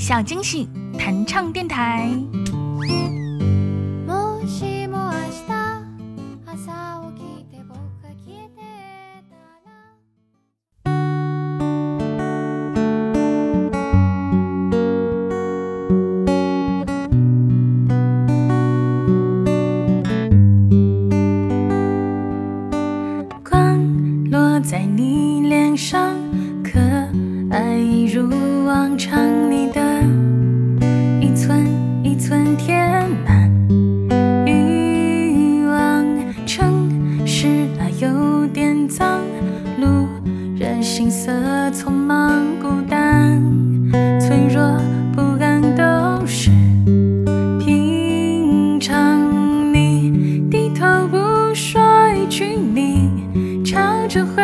小惊喜弹唱电台。もしも明日朝起きて僕が消えてたら光落在你脸上，可爱一如往常。 脏，路人行色匆忙孤单，脆弱不安都是平常。你低头不说一句，你朝着灰